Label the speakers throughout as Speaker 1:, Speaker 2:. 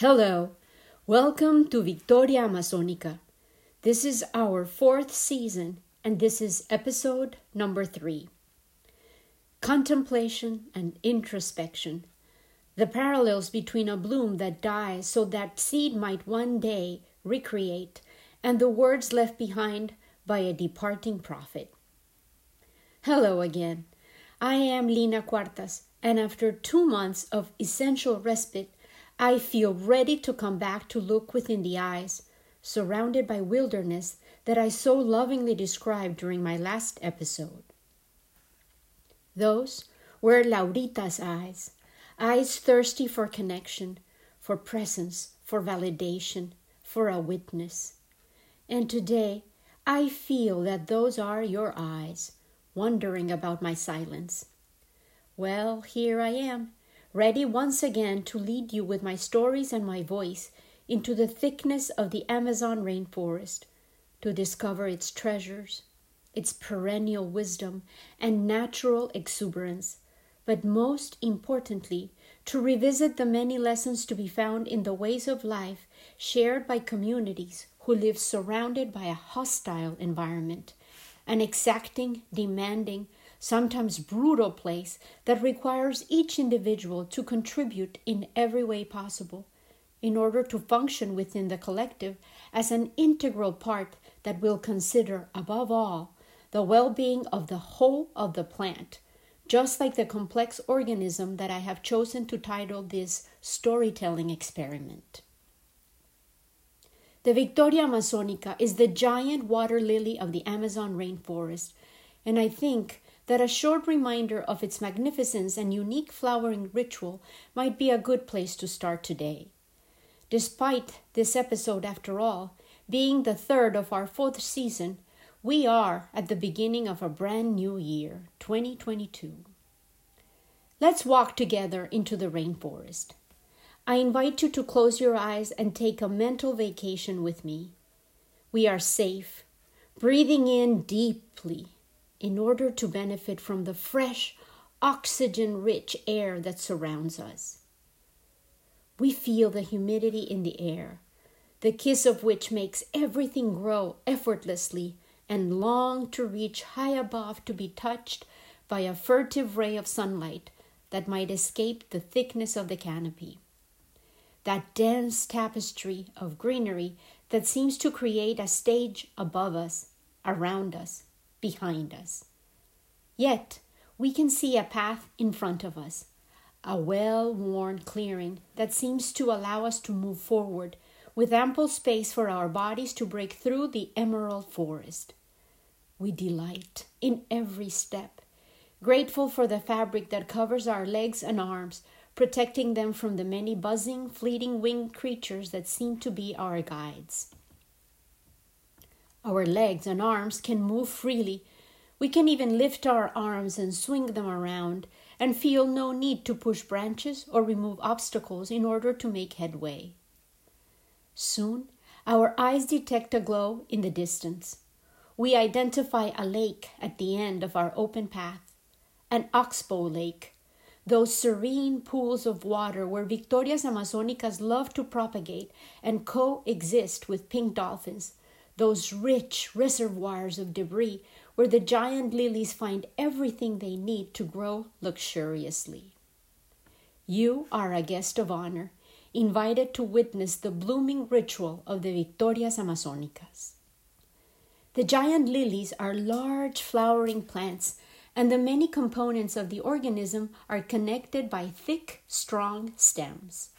Speaker 1: Hello, welcome to Victoria Amazonica. This is our fourth season, and this is episode number three Contemplation and Introspection. The parallels between a bloom that dies so that seed might one day recreate, and the words left behind by a departing prophet. Hello again. I am Lina Cuartas, and after two months of essential respite, I feel ready to come back to look within the eyes, surrounded by wilderness that I so lovingly described during my last episode. Those were Laurita's eyes, eyes thirsty for connection, for presence, for validation, for a witness. And today, I feel that those are your eyes, wondering about my silence. Well, here I am, ready once again to lead you with my stories and my voice into the thickness of the Amazon rainforest, to discover its treasures, its perennial wisdom and natural exuberance, but most importantly, to revisit the many lessons to be found in the ways of life shared by communities who live surrounded by a hostile environment, an exacting, demanding, sometimes brutal place that requires each individual to contribute in every way possible in order to function within the collective as an integral part that will consider, above all, the well being of the whole of the plant, just like the complex organism that I have chosen to title this storytelling experiment. The Victoria Amazonica is the giant water lily of the Amazon rainforest, and I think that a short reminder of its magnificence and unique flowering ritual might be a good place to start today. Despite this episode, after all, being the third of our fourth season, we are at the beginning of a brand new year, 2022. Let's walk together into the rainforest. I invite you to close your eyes and take a mental vacation with me. We are safe, breathing in deeply in order to benefit from the fresh, oxygen rich air that surrounds us. We feel the humidity in the air, the kiss of which makes everything grow effortlessly and long to reach high above to be touched by a furtive ray of sunlight that might escape the thickness of the canopy. That dense tapestry of greenery that seems to create a stage above us, around us, behind us. Yet, we can see a path in front of us, a well worn clearing that seems to allow us to move forward with ample space for our bodies to break through the emerald forest. We delight in every step, grateful for the fabric that covers our legs and arms, protecting them from the many buzzing, fleeting winged creatures that seem to be our guides. Our legs and arms can move freely. We can even lift our arms and swing them around and feel no need to push branches or remove obstacles in order to make headway. Soon, our eyes detect a glow in the distance. We identify a lake at the end of our open path, an oxbow lake, those serene pools of water where Victorias Amazonicas love to propagate and coexist with pink dolphins those rich reservoirs of debris where the giant lilies find everything they need to grow luxuriously. You are a guest of honor, invited to witness the blooming ritual of the Victorias Amazonicas. The giant lilies are large flowering plants, and the many components of the organism are connected by thick, strong stems.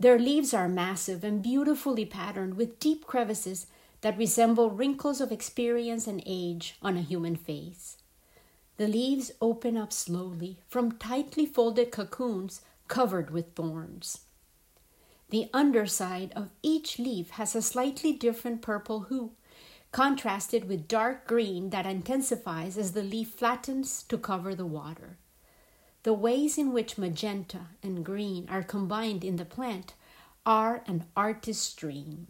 Speaker 1: Their leaves are massive and beautifully patterned with deep crevices that resemble wrinkles of experience and age on a human face. The leaves open up slowly from tightly folded cocoons covered with thorns. The underside of each leaf has a slightly different purple hue, contrasted with dark green that intensifies as the leaf flattens to cover the water. The ways in which magenta and green are combined in the plant are an artist's dream.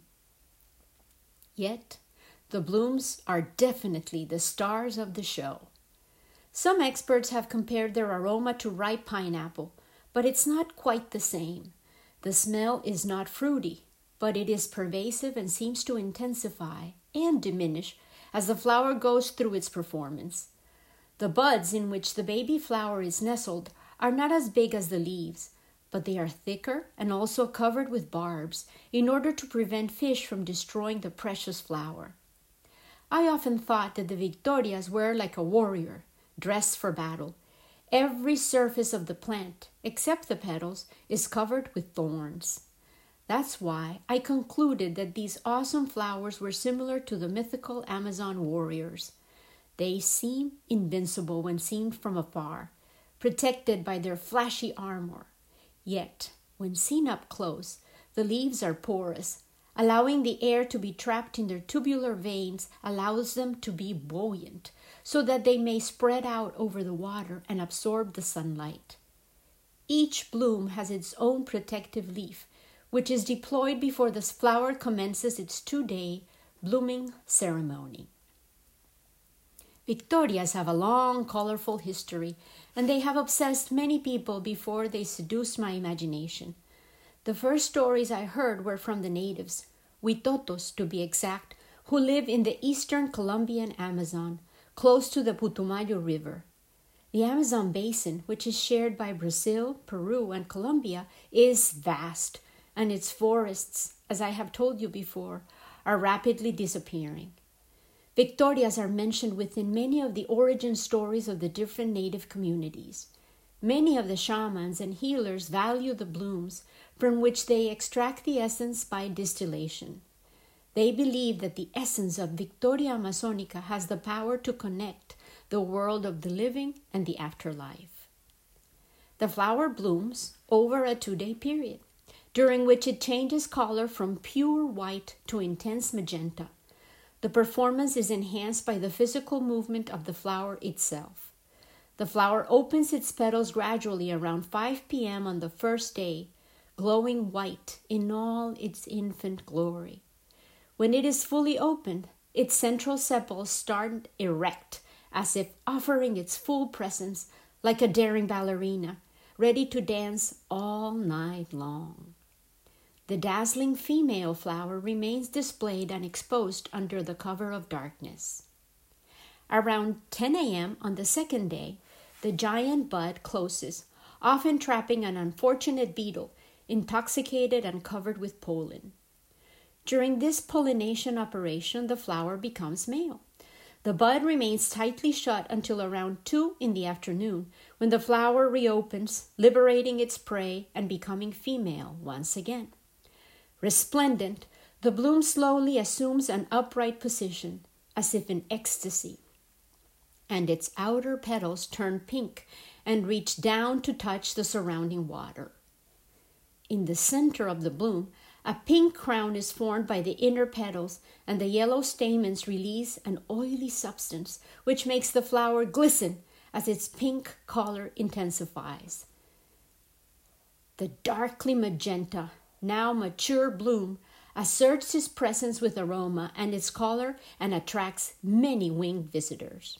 Speaker 1: Yet, the blooms are definitely the stars of the show. Some experts have compared their aroma to ripe pineapple, but it's not quite the same. The smell is not fruity, but it is pervasive and seems to intensify and diminish as the flower goes through its performance. The buds in which the baby flower is nestled are not as big as the leaves, but they are thicker and also covered with barbs in order to prevent fish from destroying the precious flower. I often thought that the Victorias were like a warrior, dressed for battle. Every surface of the plant, except the petals, is covered with thorns. That's why I concluded that these awesome flowers were similar to the mythical Amazon warriors. They seem invincible when seen from afar, protected by their flashy armor. Yet, when seen up close, the leaves are porous. Allowing the air to be trapped in their tubular veins allows them to be buoyant, so that they may spread out over the water and absorb the sunlight. Each bloom has its own protective leaf, which is deployed before the flower commences its two day blooming ceremony. Victorias have a long, colorful history, and they have obsessed many people before they seduced my imagination. The first stories I heard were from the natives, Huitotos to be exact, who live in the eastern Colombian Amazon, close to the Putumayo River. The Amazon basin, which is shared by Brazil, Peru, and Colombia, is vast, and its forests, as I have told you before, are rapidly disappearing. Victorias are mentioned within many of the origin stories of the different native communities. Many of the shamans and healers value the blooms from which they extract the essence by distillation. They believe that the essence of Victoria Amazonica has the power to connect the world of the living and the afterlife. The flower blooms over a two day period, during which it changes color from pure white to intense magenta the performance is enhanced by the physical movement of the flower itself. The flower opens its petals gradually around 5 p.m. on the first day, glowing white in all its infant glory. When it is fully opened, its central sepals start erect, as if offering its full presence like a daring ballerina, ready to dance all night long. The dazzling female flower remains displayed and exposed under the cover of darkness. Around 10 a.m. on the second day, the giant bud closes, often trapping an unfortunate beetle, intoxicated and covered with pollen. During this pollination operation, the flower becomes male. The bud remains tightly shut until around 2 in the afternoon, when the flower reopens, liberating its prey and becoming female once again. Resplendent, the bloom slowly assumes an upright position, as if in ecstasy, and its outer petals turn pink and reach down to touch the surrounding water. In the center of the bloom, a pink crown is formed by the inner petals, and the yellow stamens release an oily substance which makes the flower glisten as its pink color intensifies. The darkly magenta now mature bloom asserts its presence with aroma and its color and attracts many winged visitors.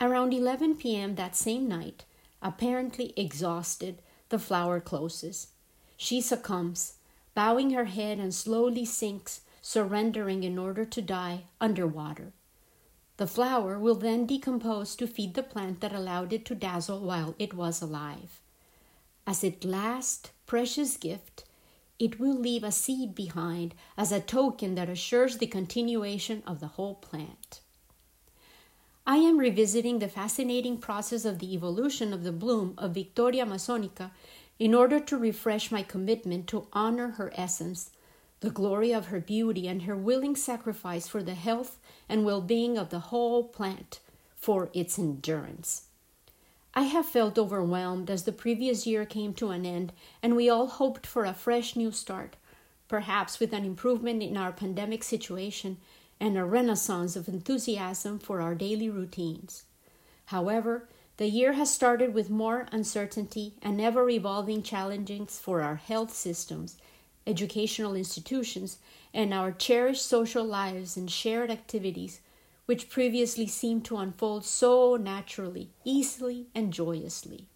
Speaker 1: Around 11 p.m. that same night, apparently exhausted, the flower closes. She succumbs, bowing her head and slowly sinks, surrendering in order to die underwater. The flower will then decompose to feed the plant that allowed it to dazzle while it was alive. As its last precious gift, it will leave a seed behind as a token that assures the continuation of the whole plant. I am revisiting the fascinating process of the evolution of the bloom of Victoria Amazonica in order to refresh my commitment to honor her essence, the glory of her beauty, and her willing sacrifice for the health and well being of the whole plant for its endurance. I have felt overwhelmed as the previous year came to an end and we all hoped for a fresh new start, perhaps with an improvement in our pandemic situation and a renaissance of enthusiasm for our daily routines. However, the year has started with more uncertainty and ever evolving challenges for our health systems, educational institutions, and our cherished social lives and shared activities which previously seemed to unfold so naturally, easily, and joyously.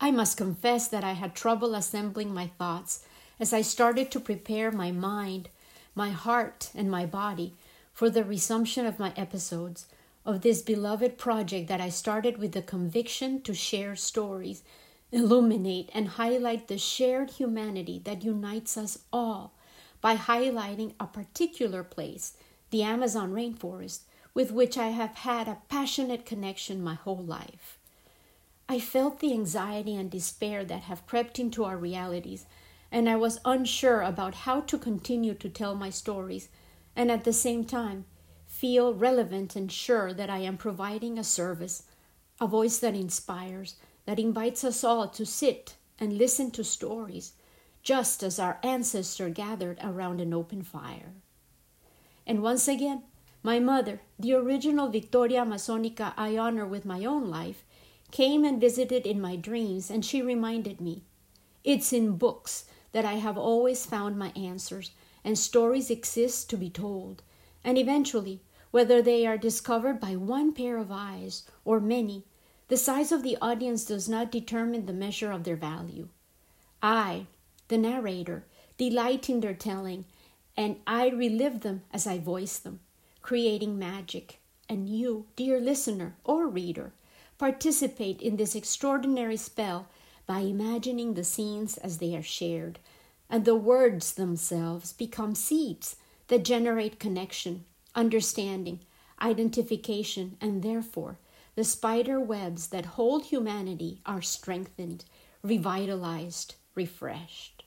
Speaker 1: I must confess that I had trouble assembling my thoughts as I started to prepare my mind, my heart, and my body for the resumption of my episodes of this beloved project that I started with the conviction to share stories, illuminate, and highlight the shared humanity that unites us all by highlighting a particular place, the Amazon rainforest, with which I have had a passionate connection my whole life. I felt the anxiety and despair that have crept into our realities, and I was unsure about how to continue to tell my stories and at the same time feel relevant and sure that I am providing a service, a voice that inspires, that invites us all to sit and listen to stories, just as our ancestors gathered around an open fire. And once again, my mother, the original Victoria Amazonica I honor with my own life, came and visited in my dreams, and she reminded me it's in books that I have always found my answers, and stories exist to be told. And eventually, whether they are discovered by one pair of eyes or many, the size of the audience does not determine the measure of their value. I, the narrator, delight in their telling, and I relive them as I voice them, creating magic. And you, dear listener or reader, participate in this extraordinary spell by imagining the scenes as they are shared, and the words themselves become seeds that generate connection, understanding, identification, and therefore the spider webs that hold humanity are strengthened, revitalized, refreshed.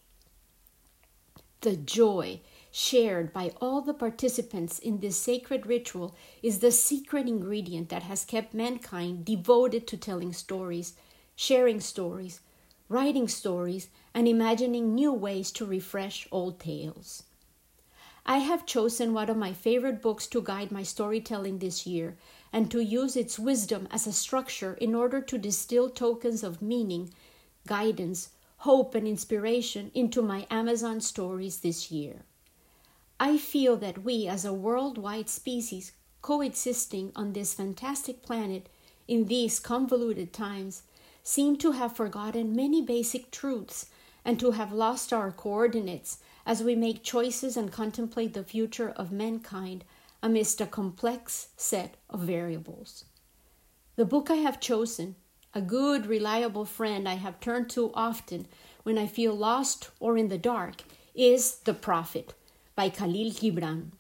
Speaker 1: The joy shared by all the participants in this sacred ritual is the secret ingredient that has kept mankind devoted to telling stories, sharing stories, writing stories, and imagining new ways to refresh old tales. I have chosen one of my favorite books to guide my storytelling this year and to use its wisdom as a structure in order to distill tokens of meaning, guidance, hope, and inspiration into my Amazon stories this year. I feel that we, as a worldwide species coexisting on this fantastic planet in these convoluted times, seem to have forgotten many basic truths and to have lost our coordinates as we make choices and contemplate the future of mankind amidst a complex set of variables. The book I have chosen, a good, reliable friend I have turned to often when I feel lost or in the dark, is The Prophet by Khalil Gibran.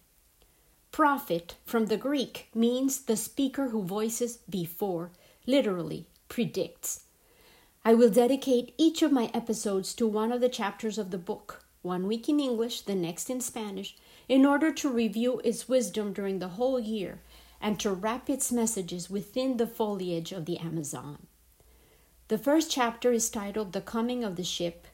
Speaker 1: Prophet from the Greek means the speaker who voices before, literally, predicts. I will dedicate each of my episodes to one of the chapters of the book, one week in English, the next in Spanish, in order to review its wisdom during the whole year and to wrap its messages within the foliage of the Amazon. The first chapter is titled The Coming of the Ship,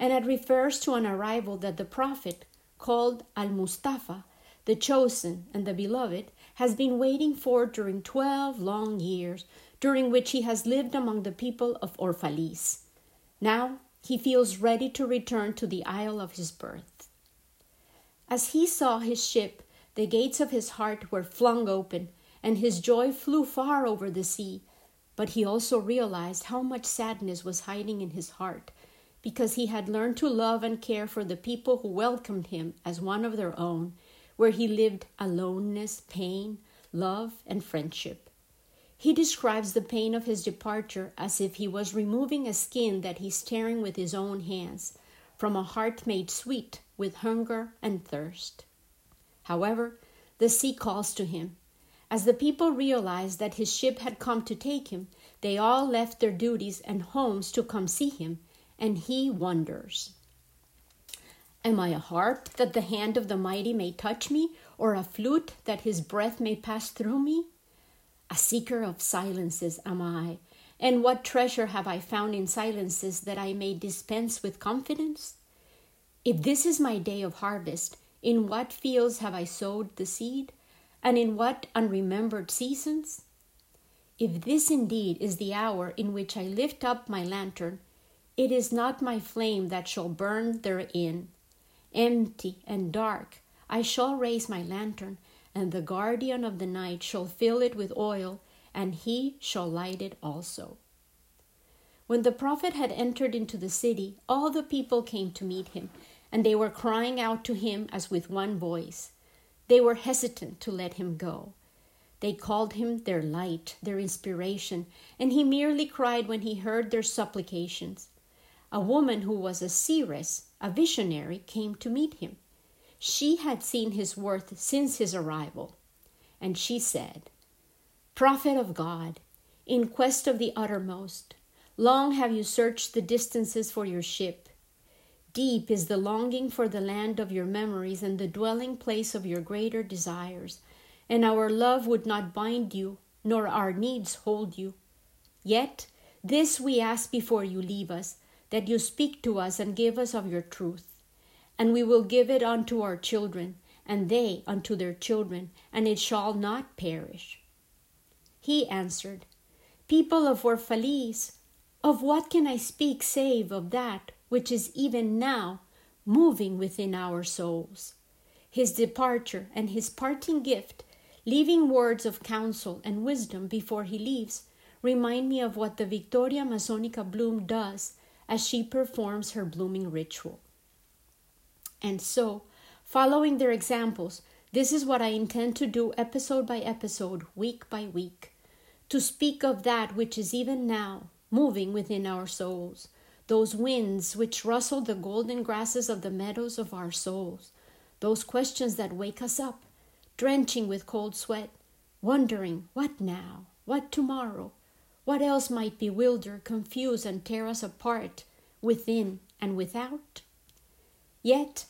Speaker 1: and it refers to an arrival that the prophet called Al Mustafa, the chosen and the beloved, has been waiting for during twelve long years, during which he has lived among the people of Orphalese. Now he feels ready to return to the isle of his birth. As he saw his ship, the gates of his heart were flung open, and his joy flew far over the sea. But he also realized how much sadness was hiding in his heart because he had learned to love and care for the people who welcomed him as one of their own, where he lived aloneness, pain, love, and friendship. He describes the pain of his departure as if he was removing a skin that he's tearing with his own hands from a heart made sweet with hunger and thirst. However, the sea calls to him. As the people realized that his ship had come to take him, they all left their duties and homes to come see him and he wonders Am I a harp that the hand of the mighty may touch me, or a flute that his breath may pass through me? A seeker of silences am I, and what treasure have I found in silences that I may dispense with confidence? If this is my day of harvest, in what fields have I sowed the seed, and in what unremembered seasons? If this indeed is the hour in which I lift up my lantern, it is not my flame that shall burn therein. Empty and dark, I shall raise my lantern, and the guardian of the night shall fill it with oil, and he shall light it also. When the prophet had entered into the city, all the people came to meet him, and they were crying out to him as with one voice. They were hesitant to let him go. They called him their light, their inspiration, and he merely cried when he heard their supplications. A woman who was a seeress, a visionary, came to meet him. She had seen his worth since his arrival, and she said, Prophet of God, in quest of the uttermost, long have you searched the distances for your ship. Deep is the longing for the land of your memories and the dwelling place of your greater desires, and our love would not bind you, nor our needs hold you. Yet this we ask before you leave us, that you speak to us and give us of your truth. And we will give it unto our children, and they unto their children, and it shall not perish. He answered, People of Orphalese, of what can I speak save of that which is even now moving within our souls. His departure and his parting gift, leaving words of counsel and wisdom before he leaves, remind me of what the Victoria Amazonica bloom does as she performs her blooming ritual. And so, following their examples, this is what I intend to do episode by episode, week by week, to speak of that which is even now moving within our souls those winds which rustle the golden grasses of the meadows of our souls, those questions that wake us up, drenching with cold sweat, wondering what now, what tomorrow, what else might bewilder, confuse, and tear us apart within and without? Yet,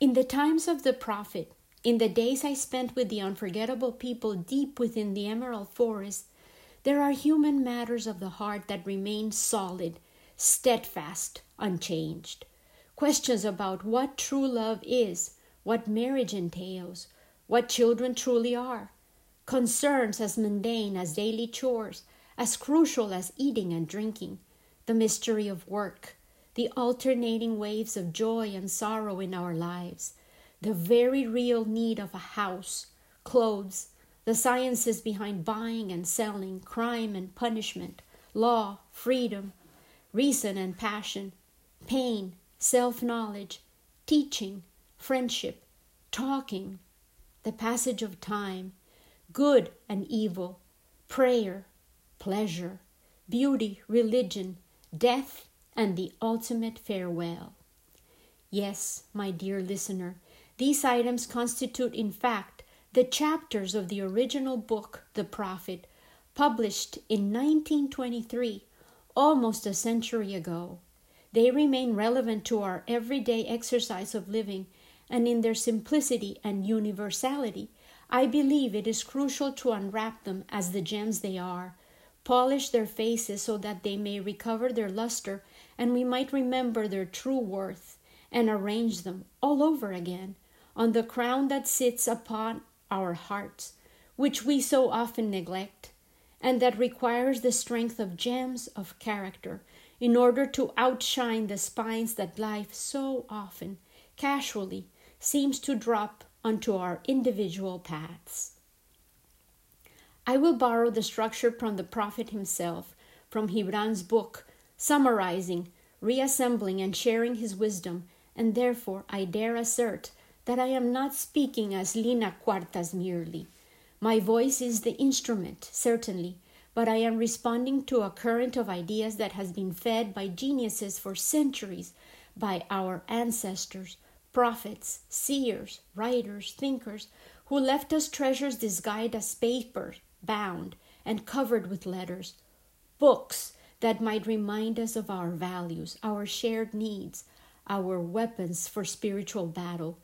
Speaker 1: in the times of the prophet, in the days I spent with the unforgettable people deep within the emerald forest, there are human matters of the heart that remain solid steadfast, unchanged. Questions about what true love is, what marriage entails, what children truly are. Concerns as mundane as daily chores, as crucial as eating and drinking, the mystery of work, the alternating waves of joy and sorrow in our lives, the very real need of a house, clothes, the sciences behind buying and selling, crime and punishment, law, freedom, reason and passion, pain, self knowledge, teaching, friendship, talking, the passage of time, good and evil, prayer, pleasure, beauty, religion, death, and the ultimate farewell. Yes, my dear listener, these items constitute, in fact, the chapters of the original book, The Prophet, published in 1923 almost a century ago. They remain relevant to our everyday exercise of living, and in their simplicity and universality, I believe it is crucial to unwrap them as the gems they are, polish their faces so that they may recover their luster and we might remember their true worth, and arrange them all over again on the crown that sits upon our hearts, which we so often neglect and that requires the strength of gems of character in order to outshine the spines that life so often, casually, seems to drop onto our individual paths. I will borrow the structure from the prophet himself, from Gibran's book, summarizing, reassembling, and sharing his wisdom, and therefore I dare assert that I am not speaking as Lina Cuartas merely, my voice is the instrument, certainly, but I am responding to a current of ideas that has been fed by geniuses for centuries, by our ancestors, prophets, seers, writers, thinkers, who left us treasures disguised as paper, bound, and covered with letters, books that might remind us of our values, our shared needs, our weapons for spiritual battle,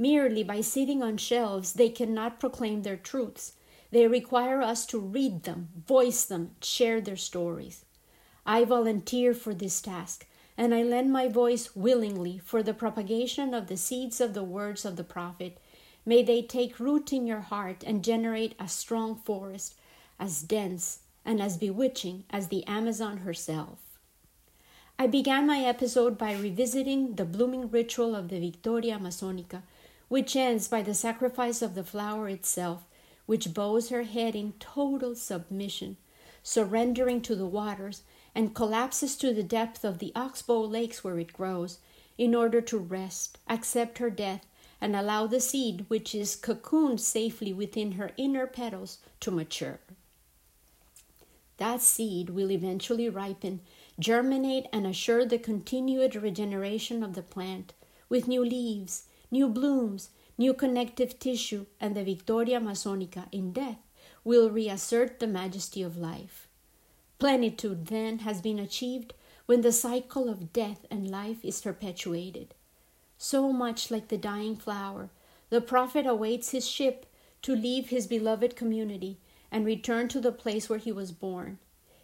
Speaker 1: Merely by sitting on shelves, they cannot proclaim their truths. They require us to read them, voice them, share their stories. I volunteer for this task, and I lend my voice willingly for the propagation of the seeds of the words of the prophet. May they take root in your heart and generate a strong forest, as dense and as bewitching as the Amazon herself. I began my episode by revisiting the blooming ritual of the Victoria Amazonica which ends by the sacrifice of the flower itself, which bows her head in total submission, surrendering to the waters, and collapses to the depth of the oxbow lakes where it grows, in order to rest, accept her death, and allow the seed, which is cocooned safely within her inner petals, to mature. That seed will eventually ripen, germinate, and assure the continued regeneration of the plant with new leaves, new blooms, new connective tissue, and the Victoria Amazonica in death will reassert the majesty of life. Plenitude then has been achieved when the cycle of death and life is perpetuated. So much like the dying flower, the prophet awaits his ship to leave his beloved community and return to the place where he was born.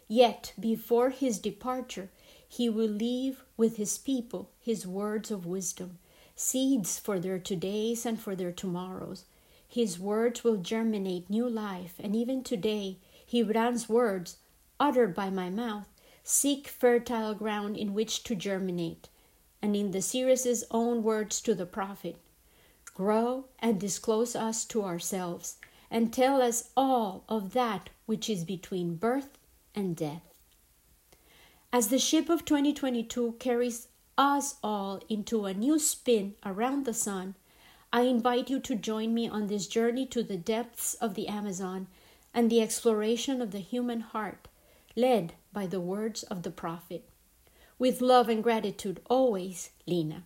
Speaker 1: Yet, before his departure, he will leave with his people his words of wisdom, seeds for their todays and for their tomorrows. His words will germinate new life, and even today, Gibran's words, uttered by my mouth, seek fertile ground in which to germinate. And in the seeress's own words to the prophet, grow and disclose us to ourselves, and tell us all of that which is between birth and death. As the ship of 2022 carries us all into a new spin around the sun, I invite you to join me on this journey to the depths of the Amazon and the exploration of the human heart led by the words of the prophet. With love and gratitude always, Lina.